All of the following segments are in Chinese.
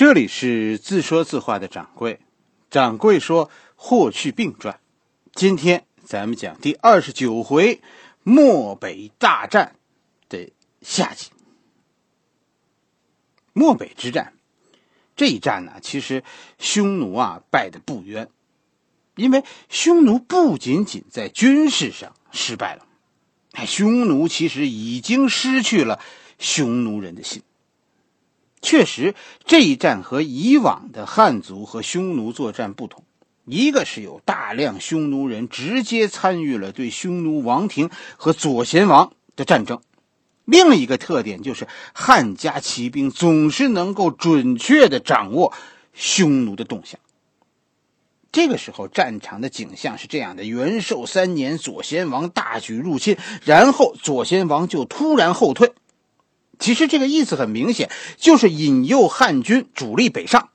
这里是自说自话的掌柜，掌柜说《霍去病传》，今天咱们讲第二十九回漠北大战的下集。漠北之战这一战呢，其实匈奴啊败得不冤，因为匈奴不仅仅在军事上失败了，匈奴其实已经失去了匈奴人的心。确实，这一战和以往的汉族和匈奴作战不同，一个是有大量匈奴人直接参与了对匈奴王庭和左贤王的战争，另一个特点就是汉家骑兵总是能够准确的掌握匈奴的动向。这个时候，战场的景象是这样的：元寿三年，左贤王大举入侵，然后左贤王就突然后退。其实这个意思很明显，就是引诱汉军主力北上。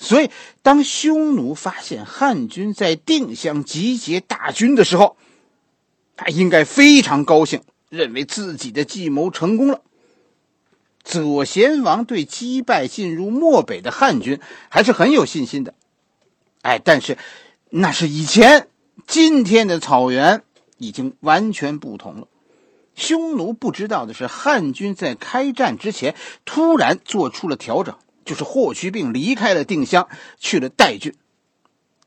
所以，当匈奴发现汉军在定襄集结大军的时候，他应该非常高兴，认为自己的计谋成功了。左贤王对击败进入漠北的汉军还是很有信心的。哎，但是那是以前，今天的草原已经完全不同了。匈奴不知道的是，汉军在开战之前突然做出了调整，就是霍去病离开了定襄，去了代郡。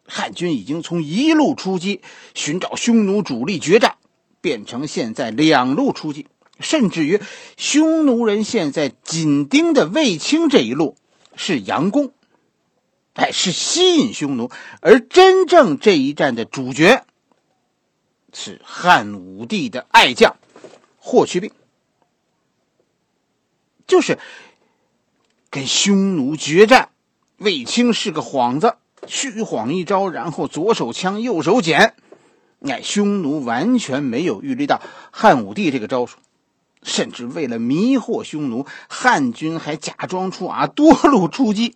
汉军已经从一路出击寻找匈奴主力决战，变成现在两路出击，甚至于匈奴人现在紧盯的卫青这一路是佯攻，哎，是吸引匈奴，而真正这一战的主角是汉武帝的爱将。霍去病就是跟匈奴决战，卫青是个幌子，虚晃一招，然后左手枪，右手锏。哎，匈奴完全没有预料到汉武帝这个招数，甚至为了迷惑匈奴，汉军还假装出啊多路出击，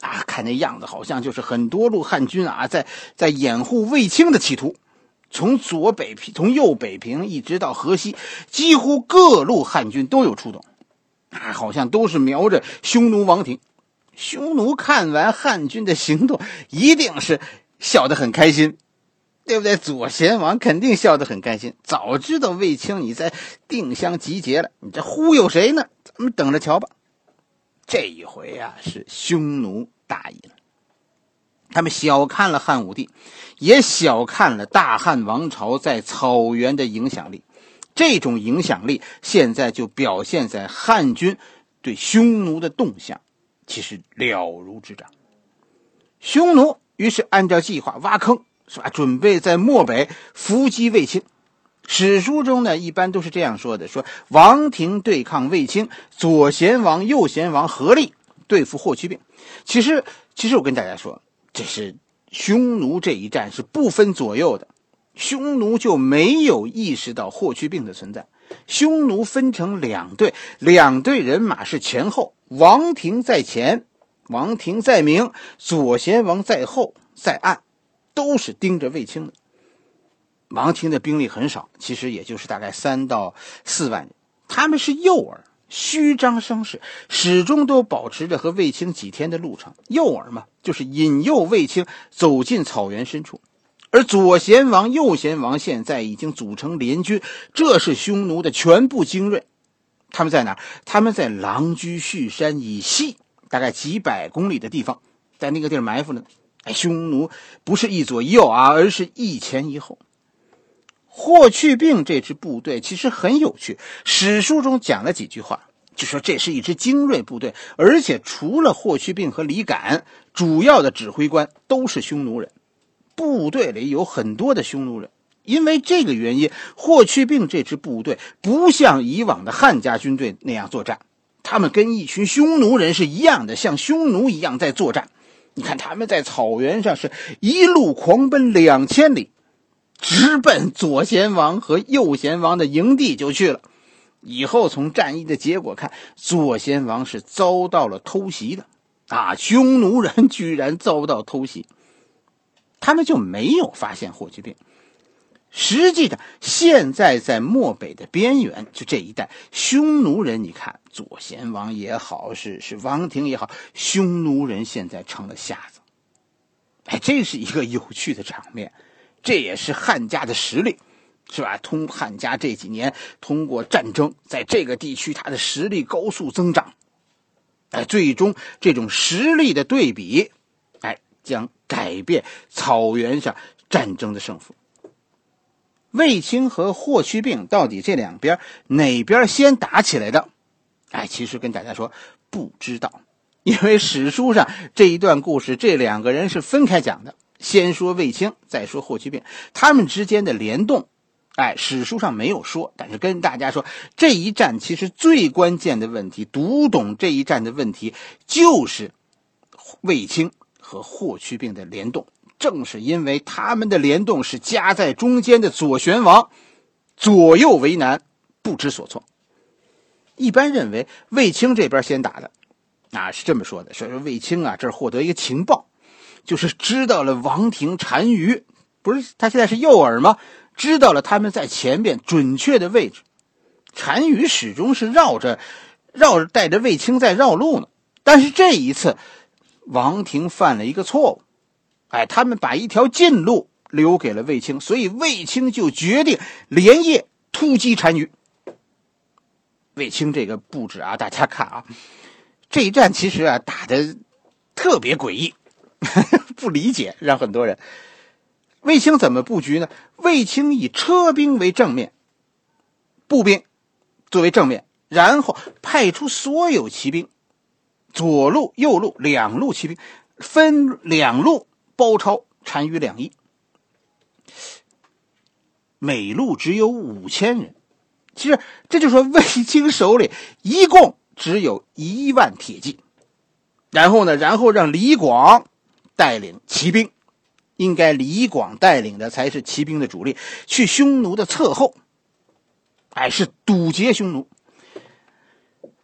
啊，看那样子好像就是很多路汉军啊在在掩护卫青的企图。从左北平，从右北平一直到河西，几乎各路汉军都有出动，啊，好像都是瞄着匈奴王庭。匈奴看完汉军的行动，一定是笑得很开心，对不对？左贤王肯定笑得很开心，早知道卫青你在定襄集结了，你这忽悠谁呢？咱们等着瞧吧。这一回啊，是匈奴大意了。他们小看了汉武帝，也小看了大汉王朝在草原的影响力。这种影响力现在就表现在汉军对匈奴的动向，其实了如指掌。匈奴于是按照计划挖坑，是吧？准备在漠北伏击卫青。史书中呢，一般都是这样说的：说王庭对抗卫青，左贤王、右贤王合力对付霍去病。其实，其实我跟大家说。这是匈奴这一战是不分左右的，匈奴就没有意识到霍去病的存在。匈奴分成两队，两队人马是前后，王庭在前，王庭在明，左贤王在后，在暗，都是盯着卫青的。王庭的兵力很少，其实也就是大概三到四万人，他们是诱饵。虚张声势，始终都保持着和卫青几天的路程。诱饵嘛，就是引诱卫青走进草原深处。而左贤王、右贤王现在已经组成联军，这是匈奴的全部精锐。他们在哪？他们在狼居胥山以西，大概几百公里的地方，在那个地儿埋伏呢。哎，匈奴不是一左一右啊，而是一前一后。霍去病这支部队其实很有趣，史书中讲了几句话，就说这是一支精锐部队，而且除了霍去病和李敢，主要的指挥官都是匈奴人，部队里有很多的匈奴人。因为这个原因，霍去病这支部队不像以往的汉家军队那样作战，他们跟一群匈奴人是一样的，像匈奴一样在作战。你看他们在草原上是一路狂奔两千里。直奔左贤王和右贤王的营地就去了。以后从战役的结果看，左贤王是遭到了偷袭的。啊，匈奴人居然遭到偷袭，他们就没有发现霍去病。实际上，现在在漠北的边缘，就这一带，匈奴人，你看左贤王也好，是是王庭也好，匈奴人现在成了瞎子。哎，这是一个有趣的场面，这也是汉家的实力，是吧？通汉家这几年通过战争，在这个地区他的实力高速增长。哎，最终这种实力的对比，哎，将改变草原上战争的胜负。卫青和霍去病到底这两边哪边先打起来的？哎，其实跟大家说不知道，因为史书上这一段故事，这两个人是分开讲的。先说卫青，再说霍去病，他们之间的联动，哎，史书上没有说。但是跟大家说，这一战其实最关键的问题，读懂这一战的问题，就是卫青和霍去病的联动。正是因为他们的联动是夹在中间的左旋王，左右为难，不知所措。一般认为卫青这边先打的，啊是这么说的，说说卫青啊这获得一个情报，就是知道了王庭单于，不是他现在是诱饵吗？知道了他们在前边准确的位置，单于始终是绕着，绕着带着卫青在绕路呢。但是这一次，王庭犯了一个错误。哎，他们把一条近路留给了卫青，所以卫青就决定连夜突击单于。卫青这个布置啊，大家看啊，这一战其实啊打的特别诡异，不理解，让很多人。卫青怎么布局呢？卫青以车兵为正面，步兵作为正面，然后派出所有骑兵，左路、右路两路骑兵分两路。包抄单于两翼，每路只有五千人。其实这就说卫青手里一共只有一万铁骑。然后呢，然后让李广带领骑兵，应该李广带领的才是骑兵的主力，去匈奴的侧后，哎，是堵截匈奴。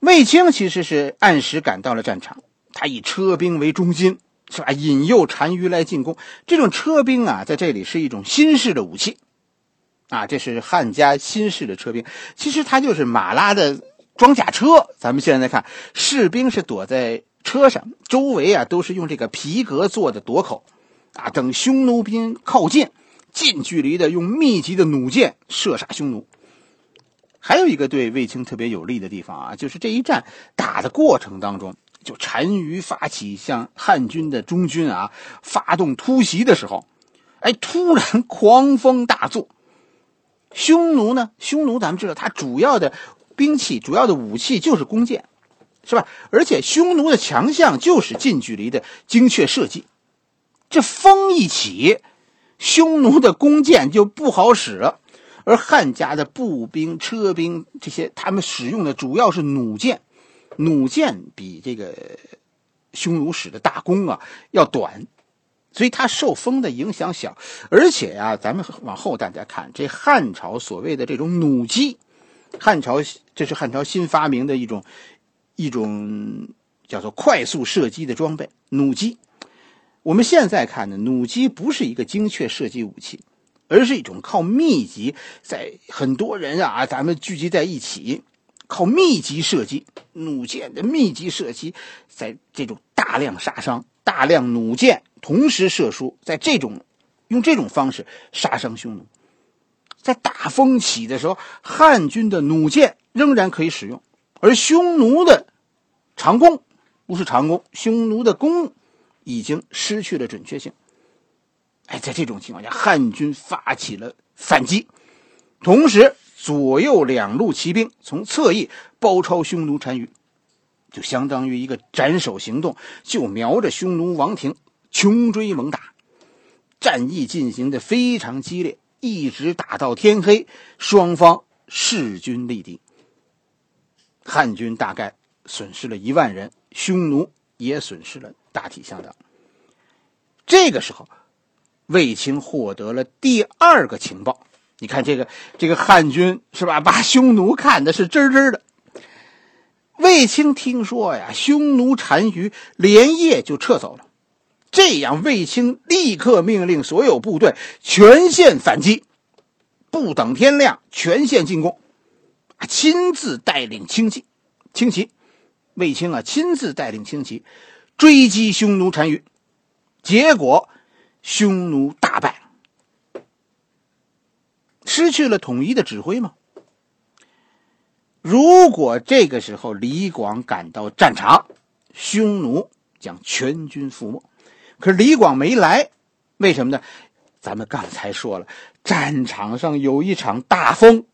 卫青其实是按时赶到了战场，他以车兵为中心。是吧？引诱单于来进攻，这种车兵啊，在这里是一种新式的武器，啊，这是汉家新式的车兵。其实它就是马拉的装甲车。咱们现在看，士兵是躲在车上，周围啊都是用这个皮革做的垛口，啊，等匈奴兵靠近，近距离的用密集的弩箭射杀匈奴。还有一个对卫青特别有利的地方啊，就是这一战打的过程当中。就单于发起向汉军的中军啊发动突袭的时候，哎，突然狂风大作。匈奴呢？匈奴咱们知道，它主要的兵器、主要的武器就是弓箭，是吧？而且匈奴的强项就是近距离的精确射击。这风一起，匈奴的弓箭就不好使了，而汉家的步兵、车兵这些，他们使用的主要是弩箭。弩箭比这个匈奴使的大弓啊要短，所以它受风的影响小。而且呀，咱们往后大家看，这汉朝所谓的这种弩机，汉朝这是汉朝新发明的一种一种叫做快速射击的装备——弩机。我们现在看呢，弩机不是一个精确射击武器，而是一种靠密集，在很多人啊，咱们聚集在一起。靠密集射击，弩箭的密集射击，在这种大量杀伤、大量弩箭同时射出，在这种用这种方式杀伤匈奴。在大风起的时候，汉军的弩箭仍然可以使用，而匈奴的长弓不是长弓，匈奴的弓已经失去了准确性。哎，在这种情况下，汉军发起了反击，同时。左右两路骑兵从侧翼包抄匈奴单于，就相当于一个斩首行动，就瞄着匈奴王庭穷追猛打，战役进行的非常激烈，一直打到天黑，双方势均力敌。汉军大概损失了一万人，匈奴也损失了大体相当。这个时候，卫青获得了第二个情报。你看这个这个汉军是吧？把匈奴看的是真真的。卫青听说呀，匈奴单于连夜就撤走了，这样卫青立刻命令所有部队全线反击。不等天亮，全线进攻，亲自带领轻骑，轻骑，卫青啊，亲自带领轻骑追击匈奴单于，结果匈奴大败，失去了统一的指挥吗？如果这个时候李广赶到战场，匈奴将全军覆没。可是李广没来，为什么呢？咱们刚才说了，战场上有一场大风，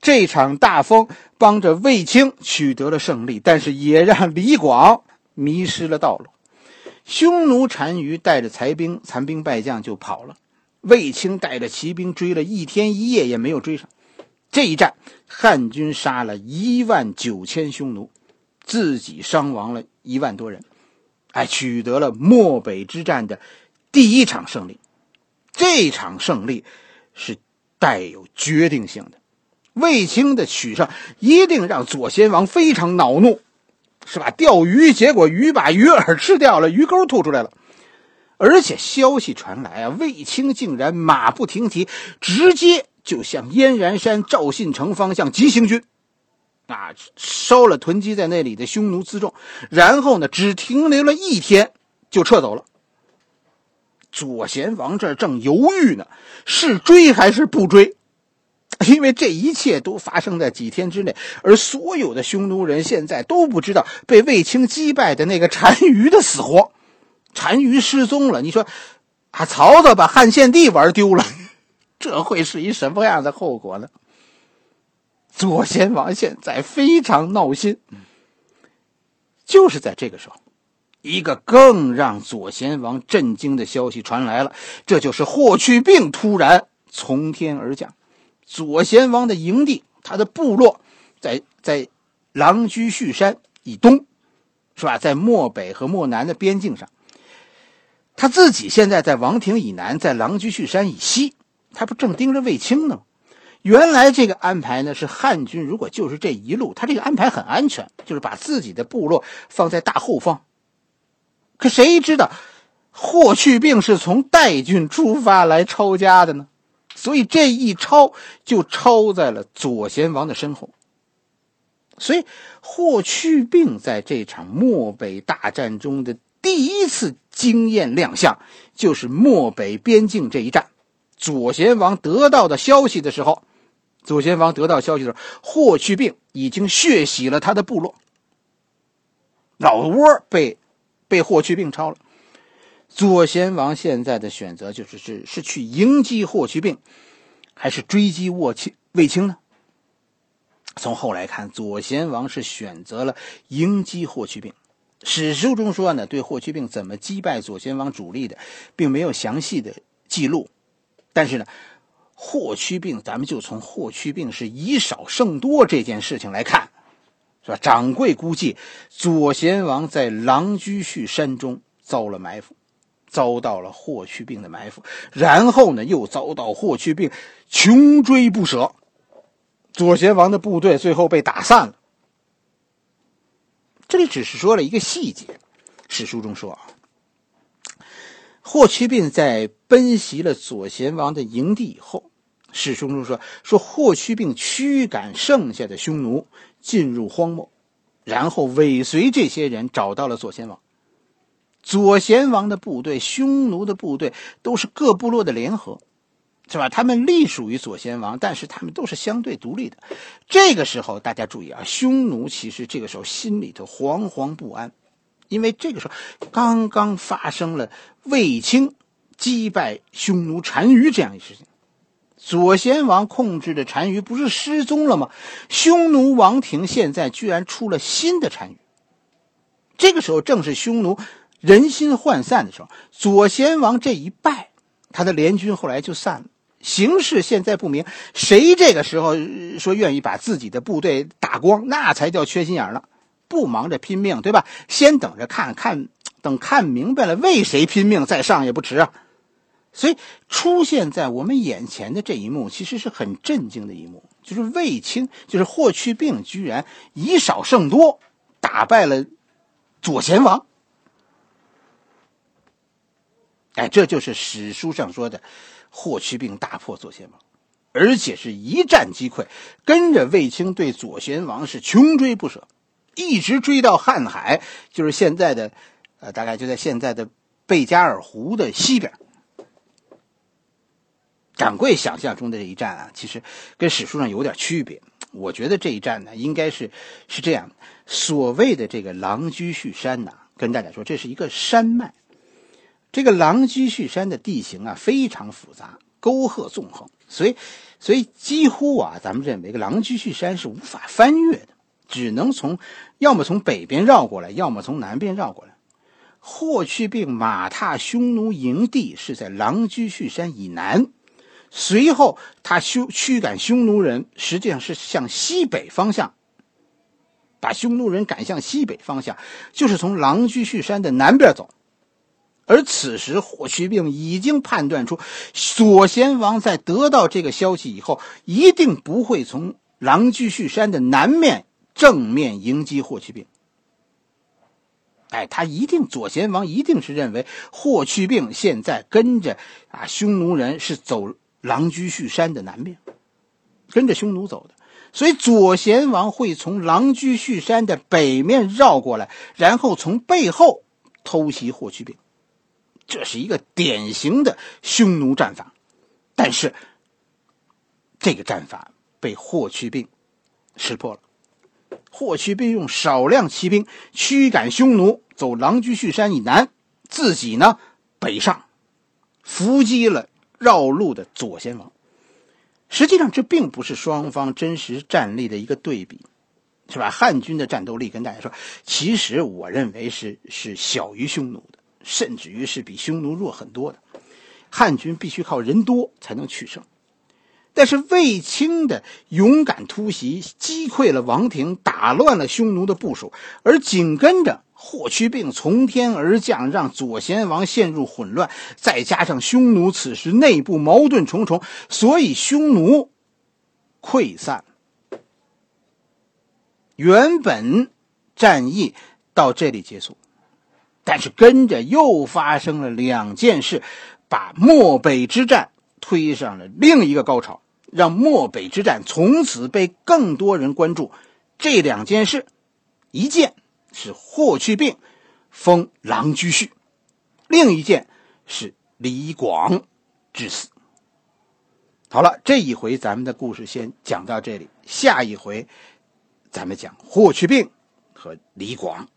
这场大风帮着卫青取得了胜利，但是也让李广迷失了道路。匈奴单于带着残兵、残兵败将就跑了，卫青带着骑兵追了一天一夜也没有追上。这一战，汉军杀了一万九千匈奴，自己伤亡了一万多人。哎，取得了漠北之战的第一场胜利，这场胜利是带有决定性的。卫青的取胜一定让左贤王非常恼怒，是吧？钓鱼，结果鱼把鱼饵吃掉了，鱼钩吐出来了。而且消息传来啊，卫青竟然马不停蹄，直接就向燕然山赵信城方向急行军。啊，烧了囤积在那里的匈奴辎重，然后呢，只停留了一天就撤走了。左贤王这正犹豫呢，是追还是不追？因为这一切都发生在几天之内，而所有的匈奴人现在都不知道被卫青击败的那个单于的死活。单于失踪了，你说啊，曹操把汉献帝玩丢了，这会是一什么样的后果呢？左贤王现在非常闹心，就是在这个时候，一个更让左贤王震惊的消息传来了，这就是霍去病突然从天而降。左贤王的营地，他的部落在在狼居胥山以东，是吧？在漠北和漠南的边境上，他自己现在在王庭以南，在狼居胥山以西，他不正盯着卫青呢吗？原来这个安排呢，是汉军如果就是这一路，他这个安排很安全，就是把自己的部落放在大后方。可谁知道，霍去病是从代郡出发来抄家的呢？所以这一抄就抄在了左贤王的身后。所以霍去病在这场漠北大战中的第一次惊艳亮相，就是漠北边境这一战。左贤王得到的消息的时候。左贤王得到消息的时候，霍去病已经血洗了他的部落。老窝被被霍去病抄了。左贤王现在的选择就是是是去迎击霍去病，还是追击沃清卫青呢？从后来看，左贤王是选择了迎击霍去病。史书中说呢，对霍去病怎么击败左贤王主力的，并没有详细的记录，但是呢。霍去病，咱们就从霍去病是以少胜多这件事情来看，是吧？掌柜估计，左贤王在狼居胥山中遭了埋伏，遭到了霍去病的埋伏，然后呢，又遭到霍去病穷追不舍，左贤王的部队最后被打散了。这里只是说了一个细节，史书中说啊，霍去病在奔袭了左贤王的营地以后。史书中说：“说霍去病驱赶剩下的匈奴进入荒漠，然后尾随这些人找到了左贤王。左贤王的部队、匈奴的部队都是各部落的联合，是吧？他们隶属于左贤王，但是他们都是相对独立的。这个时候，大家注意啊，匈奴其实这个时候心里头惶惶不安，因为这个时候刚刚发生了卫青击败匈奴单于这样一事情。”左贤王控制的单于不是失踪了吗？匈奴王庭现在居然出了新的单于。这个时候正是匈奴人心涣散的时候。左贤王这一败，他的联军后来就散了。形势现在不明，谁这个时候说愿意把自己的部队打光，那才叫缺心眼了。不忙着拼命，对吧？先等着看看，等看明白了为谁拼命再上也不迟啊。所以出现在我们眼前的这一幕，其实是很震惊的一幕，就是卫青，就是霍去病，居然以少胜多，打败了左贤王。哎，这就是史书上说的霍去病大破左贤王。而且是一战击溃，跟着卫青对左贤王是穷追不舍，一直追到瀚海，就是现在的，呃，大概就在现在的贝加尔湖的西边。掌柜想象中的这一战啊，其实跟史书上有点区别。我觉得这一战呢，应该是是这样：所谓的这个狼居胥山呐，跟大家说，这是一个山脉。这个狼居胥山的地形啊，非常复杂，沟壑纵横，所以，所以几乎啊，咱们认为，个狼居胥山是无法翻越的，只能从要么从北边绕过来，要么从南边绕过来。霍去病马踏匈奴营地是在狼居胥山以南。随后，他修驱赶匈奴人，实际上是向西北方向，把匈奴人赶向西北方向，就是从狼居胥山的南边走。而此时，霍去病已经判断出，左贤王在得到这个消息以后，一定不会从狼居胥山的南面正面迎击霍去病。哎，他一定，左贤王一定是认为霍去病现在跟着啊匈奴人是走。狼居胥山的南面，跟着匈奴走的，所以左贤王会从狼居胥山的北面绕过来，然后从背后偷袭霍去病。这是一个典型的匈奴战法，但是这个战法被霍去病识破了。霍去病用少量骑兵驱赶匈奴，走狼居胥山以南，自己呢北上，伏击了。绕路的左贤王，实际上这并不是双方真实战力的一个对比，是吧？汉军的战斗力跟大家说，其实我认为是是小于匈奴的，甚至于是比匈奴弱很多的。汉军必须靠人多才能取胜，但是卫青的勇敢突袭击溃了王庭，打乱了匈奴的部署，而紧跟着。霍去病从天而降，让左贤王陷入混乱。再加上匈奴此时内部矛盾重重，所以匈奴溃散。原本战役到这里结束，但是跟着又发生了两件事，把漠北之战推上了另一个高潮，让漠北之战从此被更多人关注。这两件事，一件。是霍去病封狼居胥，另一件是李广之死。好了，这一回咱们的故事先讲到这里，下一回咱们讲霍去病和李广。